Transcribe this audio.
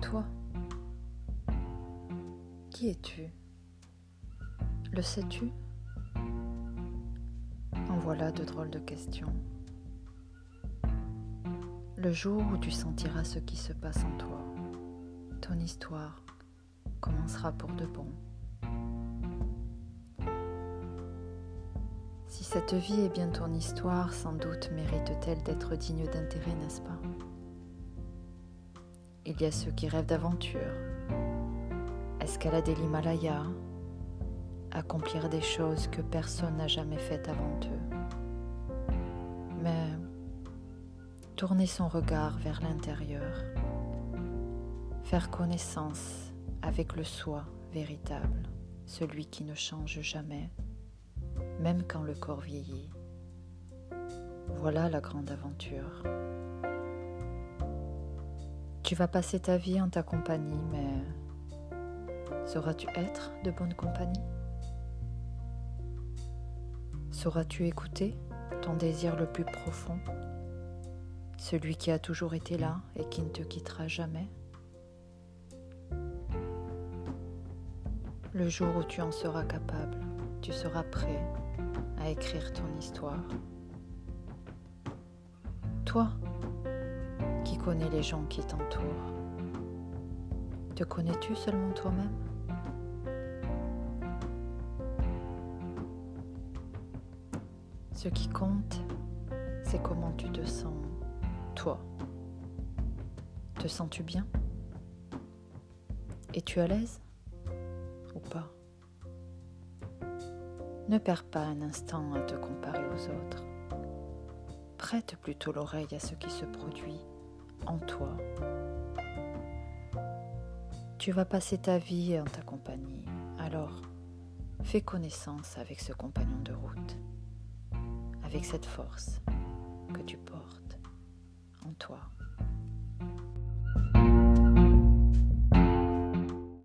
Toi, qui es-tu? Le sais-tu? En voilà de drôles de questions. Le jour où tu sentiras ce qui se passe en toi, ton histoire commencera pour de bon. Si cette vie est bien ton histoire, sans doute mérite-t-elle d'être digne d'intérêt, n'est-ce pas? Il y a ceux qui rêvent d'aventure, escalader l'Himalaya, accomplir des choses que personne n'a jamais faites avant eux. Mais tourner son regard vers l'intérieur, faire connaissance avec le soi véritable, celui qui ne change jamais même quand le corps vieillit. Voilà la grande aventure. Tu vas passer ta vie en ta compagnie, mais sauras-tu être de bonne compagnie? Sauras-tu écouter ton désir le plus profond, celui qui a toujours été là et qui ne te quittera jamais? Le jour où tu en seras capable, tu seras prêt à écrire ton histoire. Toi, connais les gens qui t'entourent, te connais-tu seulement toi-même? Ce qui compte, c'est comment tu te sens, toi. Te sens-tu bien? Es-tu à l'aise? Ou pas? Ne perds pas un instant à te comparer aux autres. Prête plutôt l'oreille à ce qui se produit en toi. Tu vas passer ta vie en ta compagnie, alors fais connaissance avec ce compagnon de route, avec cette force que tu portes en toi.